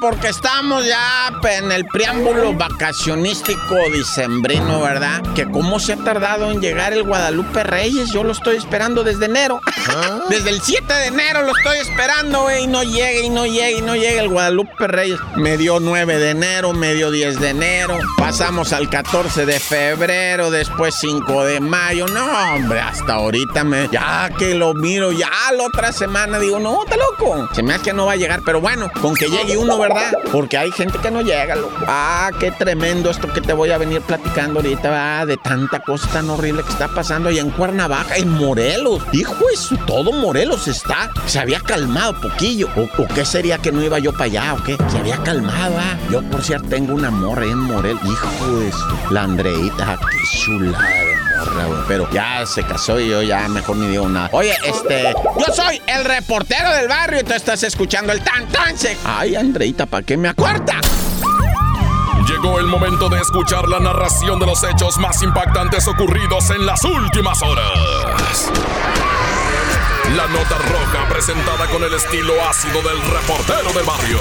Porque estamos ya en el preámbulo vacacionístico dicembrino, ¿verdad? Que cómo se ha tardado en llegar el Guadalupe Reyes. Yo lo estoy esperando desde enero. Desde el 7 de enero lo estoy esperando, güey. Y no llega, y no llega, y no llega el Guadalupe Reyes. Me dio 9 de enero, me dio 10 de enero. Pasamos al 14 de febrero, después 5 de mayo. No, hombre, hasta ahorita me. Ya que lo miro, ya la otra semana digo, no, está loco. Se me hace que no va a llegar, pero bueno, con que llegue uno, ¿verdad? Porque hay gente que no llega, loco. Ah, qué tremendo esto que te voy a venir platicando ahorita, de tanta cosa tan horrible que está pasando allá en Cuernavaca, en Morelos. Hijo eso, todo Morelos está. Se había calmado poquillo. ¿O, qué sería que no iba yo para allá o qué? Se había calmado, ah. Yo, por cierto, tengo una morra en Morelos. Hijo de su- La Andreita, qué chulada Pero ya se casó y yo ya mejor ni digo nada. Oye, este, yo soy el reportero del barrio y tú estás escuchando el tan tan sec. Ay, Andreita, ¿para qué me acuerda? Llegó el momento de escuchar la narración de los hechos más impactantes ocurridos en las últimas horas. La nota roja presentada con el estilo ácido del reportero del barrio.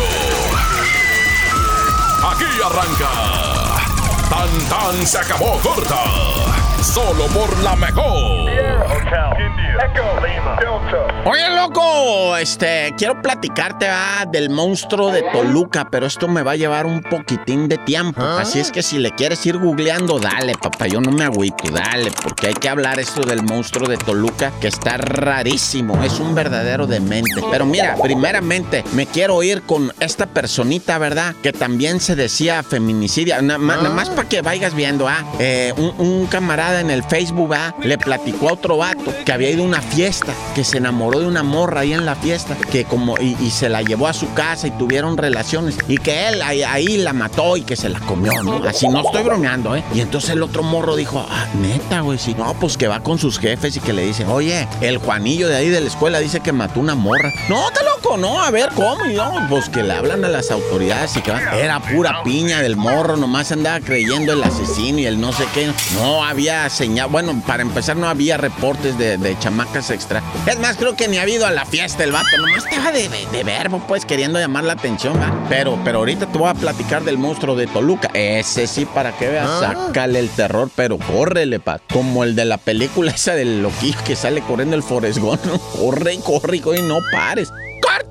Aquí arranca. Tan tan se acabó corta. Solo por la mejor. Oye, loco, este, quiero platicarte ah, del monstruo de Toluca, pero esto me va a llevar un poquitín de tiempo. Así es que si le quieres ir googleando, dale, papá, yo no me agüito, dale, porque hay que hablar esto del monstruo de Toluca, que está rarísimo, es un verdadero demente. Pero mira, primeramente, me quiero ir con esta personita, ¿verdad? Que también se decía feminicidia, nada más, nada más para que vayas viendo, ah, eh, un, un camarada en el Facebook, ah, le platicó a otro vato que había ido a una fiesta, que se enamoró de una morra ahí en la fiesta, que como, y, se la llevó a su casa y tuvieron relaciones, y que él ahí, ahí la mató y que se la comió, ¿no? Así no estoy bromeando, ¿eh? Y entonces el otro morro dijo, ah, neta, güey, sí. No, pues que va con sus jefes y que le dicen, oye, el Juanillo de ahí de la escuela dice que mató una morra. No, está no, a ver, ¿cómo? Y no, pues que le hablan a las autoridades y que va. Era pura piña del morro, nomás andaba creyendo el asesino y el no sé qué. No había señal, bueno, para empezar no había reportes de, de chamacas extra. Es más, creo que ni ha habido a la fiesta el vato, nomás estaba de, de, de verbo, pues, queriendo llamar la atención, ¿va? Pero, pero ahorita te voy a platicar del monstruo de Toluca. Ese sí, para que veas, sácale el terror, pero córrele, pa. Como el de la película esa del loquillo que sale corriendo el Forrest Gump, ¿no? Corre y corre y no pares.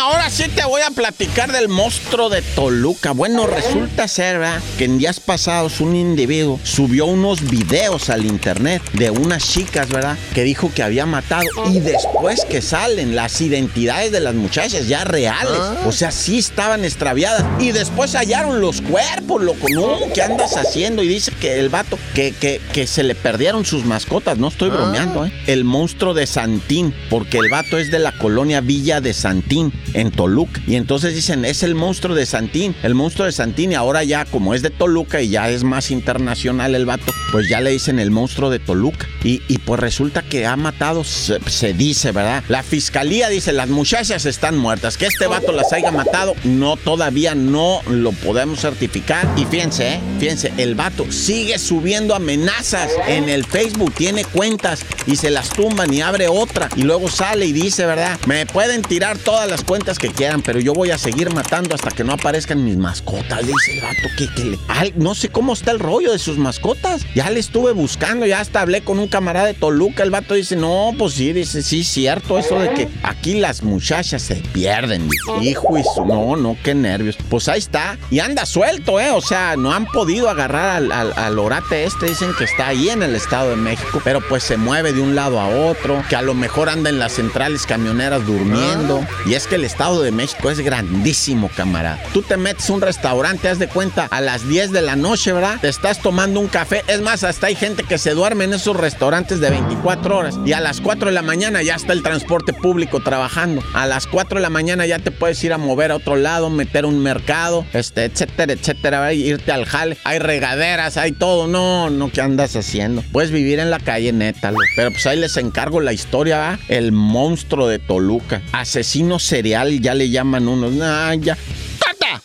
Ahora sí te voy a platicar del monstruo de Toluca. Bueno, resulta ser, ¿verdad? Que en días pasados un individuo subió unos videos al internet de unas chicas, ¿verdad? Que dijo que había matado. Y después que salen las identidades de las muchachas ya reales. O sea, sí estaban extraviadas. Y después hallaron los cuerpos, loco. No, ¿qué andas haciendo? Y dice que el vato, que, que, que se le perdieron sus mascotas. No estoy bromeando, ¿eh? El monstruo de Santín. Porque el vato es de la colonia Villa de Santín, en Toluca. Y entonces dicen, es el monstruo de Santín. El monstruo de Santín. Y ahora ya, como es de Toluca y ya es más internacional el vato, pues ya le dicen el monstruo de Toluca. Y, pues resulta que ha matado, se, se dice, ¿verdad? La fiscalía dice, las muchachas están muertas. Que este vato las haya matado, no, todavía no lo podemos certificar. Y fíjense, ¿eh? Fíjense, el vato sigue subiendo amenazas en el Facebook. Tiene cuentas y se las tumban y abre otra. Y luego sale y dice, ¿verdad? Me pueden tirar todas las cuentas que quieran, pero yo voy a seguir matando hasta que no aparezcan mis mascotas. Dice el vato que, que le... No sé cómo está el rollo de sus mascotas. Ya le estuve buscando, ya hasta hablé con un camarada de Toluca. El vato dice, no, pues sí, dice, sí, cierto, eso de que aquí las muchachas se pierden. Hijo y su... No, no, qué nervios. Pues ahí está. Y anda suelto, ¿eh? O sea, no han podido agarrar al, al, al orate este. Dicen que está ahí en el Estado de México, pero pues se mueve de un lado a otro, que a lo mejor anda en las centrales camioneras durmiendo. Y es que le Estado de México es grandísimo, camarada. Tú te metes a un restaurante, haz de cuenta, a las 10 de la noche, ¿verdad? Te estás tomando un café. Es más, hasta hay gente que se duerme en esos restaurantes de 24 horas. Y a las 4 de la mañana ya está el transporte público trabajando. A las 4 de la mañana ya te puedes ir a mover a otro lado, meter un mercado, este, etcétera, etcétera, irte al jale. Hay regaderas, hay todo. No, no, ¿qué andas haciendo? Puedes vivir en la calle neta, pero pues ahí les encargo la historia, ¿va? El monstruo de Toluca. Asesino serial, ya le llaman unos. Ah, ya. ¡Corta!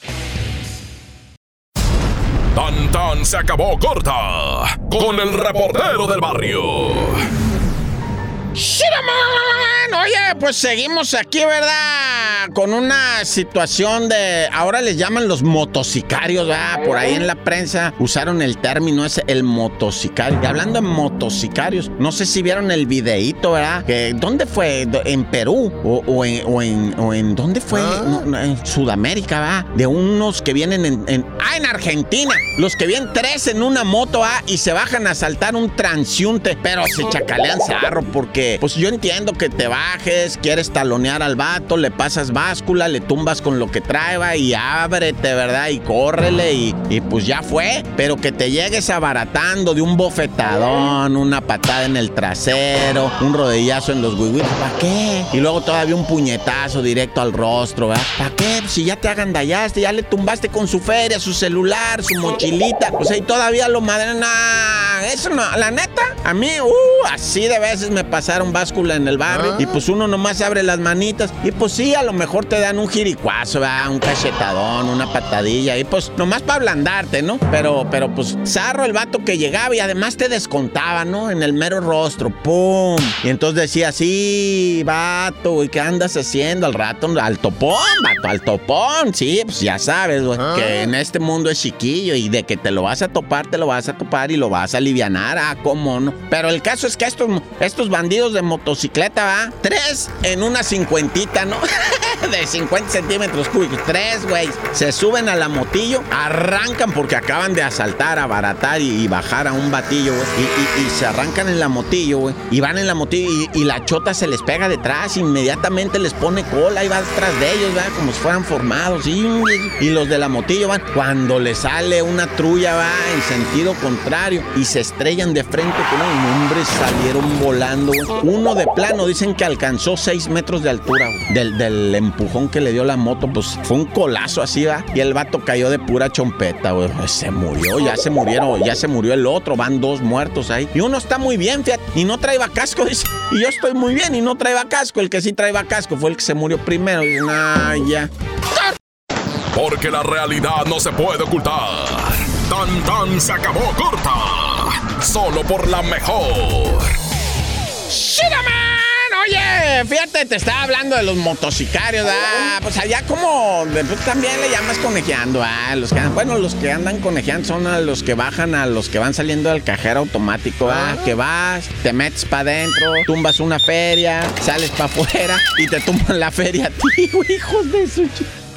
Tan tan se acabó corta con el reportero del barrio. Oye, pues seguimos aquí, ¿verdad? Con una situación de. Ahora les llaman los motocicarios, ¿verdad? Por ahí en la prensa usaron el término ese, el motocicario. Y hablando de motocicarios, no sé si vieron el videíto, ¿verdad? Que, ¿Dónde fue? ¿En Perú? ¿O, en, o, en, ¿Dónde fue? Ah. en Sudamérica, ¿verdad? De unos que vienen en, Ah, en Argentina. Los que vienen tres en una moto, ¿ah? Y se bajan a saltar un transiunte. Pero se chacalean zarro porque pues yo entiendo que te bajes, quieres talonear al vato, le pasas báscula, le tumbas con lo que trae y ábrete, ¿verdad? Y córrele y, pues ya fue. Pero que te llegues abaratando de un bofetadón, una patada en el trasero, un rodillazo en los huihuitos, ¿para qué? Y luego todavía un puñetazo directo al rostro, ¿verdad? ¿Para qué? Si ya te agandallaste, ya le tumbaste con su feria, su celular, su mochilita, pues ahí todavía lo madre, eso no, la neta, a mí, uh, así de veces me pasaron báscula en el barrio y pues uno nomás abre las manitas y pues sí, a lo mejor te dan un jiricuazo, ¿verdad? un cachetadón, una patadilla y pues nomás para ablandarte, ¿no? Pero, pero pues zarro el vato que llegaba y además te descontaba, ¿no? En el mero rostro, ¡pum! Y entonces decía, sí, vato, ¿y qué andas haciendo al rato? Al topón, vato, al topón, sí, pues ya sabes, güey, que en este mundo es chiquillo y de que te lo vas a topar, te lo vas a topar y lo vas a alivianar, ah, cómo no. Pero el caso es que estos, estos bandidos de motocicleta, ¿va? Tres en una cincuentita, ¿no? de 50 centímetros cúbicos. Tres, güey. Se suben a la motillo, arrancan porque acaban de asaltar, abaratar y, y bajar a un batillo, güey. Y, se arrancan en la motillo, güey. Y van en la motillo y, la chota se les pega detrás. Inmediatamente les pone cola y va detrás de ellos, ¿verdad? Como si fueran formados. Y, los de la motillo van. Cuando les sale una trulla, va en sentido contrario y se estrellan de frente con un hombre, salieron volando, güey. Uno de plano dicen que alcanzó 6 metros de altura, Del, del, empujón que le dio la moto, pues fue un colazo así, ¿va? Y el vato cayó de pura chompeta, güey. Pues, se murió, ya se murieron, ya se murió el otro, van dos muertos ahí. Y uno está muy bien, fíjate, y no traía casco, dice. Y yo estoy muy bien y no traía casco. El que sí traía casco fue el que se murió primero. Dice, nah, ya. Porque la realidad no se puede ocultar. Tan tan se acabó corta. Solo por la mejor. Oye, fíjate, te estaba hablando de los motocicarios, ah, pues allá como pues también le llamas conejeando, ah, los que bueno, los que andan conejeando son a los que bajan a los que van saliendo del cajero automático, ah, que vas, te metes para adentro, tumbas una feria, sales para afuera y te tumban la feria a ti, hijos de su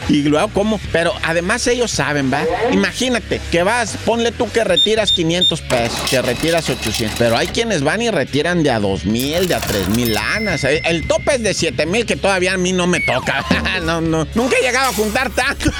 y luego, ¿cómo? Pero además ellos saben, ¿va? Imagínate que vas, ponle tú que retiras 500 pesos, que retiras 800. Pero hay quienes van y retiran de a 2 mil, de a 3 mil lanas. El tope es de 7 mil, que todavía a mí no me toca. no, no. Nunca he llegado a juntar tanto.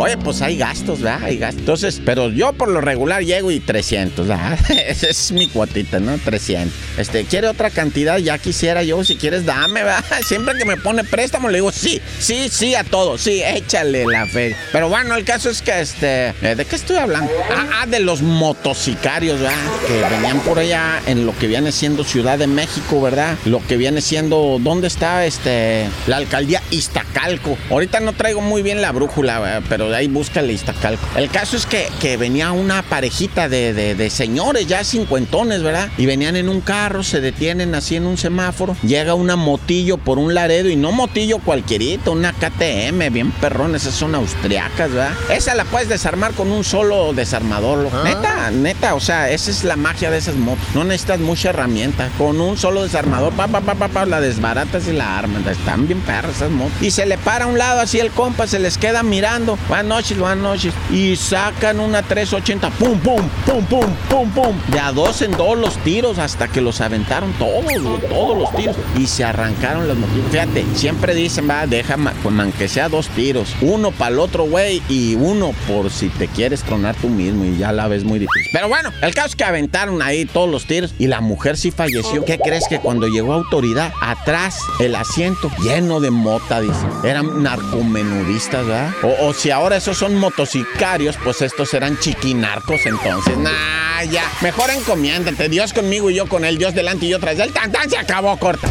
Oye, pues hay gastos, ¿verdad? Hay gastos. Entonces, pero yo por lo regular llego y 300, ¿verdad? Esa es mi cuotita, ¿no? 300. Este, ¿quiere otra cantidad? Ya quisiera yo, si quieres, dame, ¿verdad? Siempre que me pone préstamo, le digo, sí, sí, sí a todo, sí, échale la fe. Pero bueno, el caso es que, este, eh, ¿de qué estoy hablando? Ah, ah, de los motocicarios, ¿verdad? Que venían por allá en lo que viene siendo Ciudad de México, ¿verdad? Lo que viene siendo, ¿dónde está, este, la alcaldía Iztacalco? Ahorita no traigo muy bien la brújula, ¿verdad? pero de ahí búscale Iztacalco. El caso es que, que venía una parejita de, de, señores ya cincuentones, ¿verdad? Y venían en un carro, se detienen así en un semáforo. Llega una motillo por un laredo y no motillo cualquierito, una KTM, bien perrón, esas son austriacas, ¿verdad? Esa la puedes desarmar con un solo desarmador. Ah. Neta, neta, o sea, esa es la magia de esas motos. No necesitas mucha herramienta. Con un solo desarmador, pa, pa, pa, pa, pa la desbaratas y la armas. Están bien perras esas motos. Y se le para a un lado así el compa, se les queda mirando buenas noches, buenas noches. Y sacan una 380, pum, pum, pum, pum, pum, pum. De a dos en dos los tiros hasta que los aventaron todos, todos los tiros. Y se arrancaron las motilas. Fíjate, siempre dicen, va, deja, pues, que sea dos tiros. Uno para el otro güey y uno por si te quieres tronar tú mismo y ya la ves muy difícil. Pero bueno, el caso es que aventaron ahí todos los tiros y la mujer sí falleció. ¿Qué crees que cuando llegó autoridad, atrás el asiento lleno de mota, dice? Eran narcomenudistas, ¿verdad? O, si ahora esos son motocicarios, pues estos eran chiquinarcos entonces. Nah, ya. Mejor encomiéndate. Dios conmigo y yo con él. Dios delante y yo tras él. Tan, tan, se acabó, corta.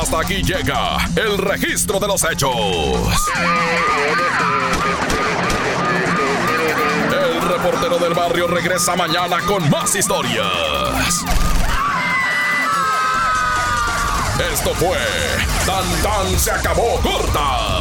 Hasta aquí llega el registro de los hechos. El reportero del barrio regresa mañana con más historias. Esto fue Tan Tan se acabó corta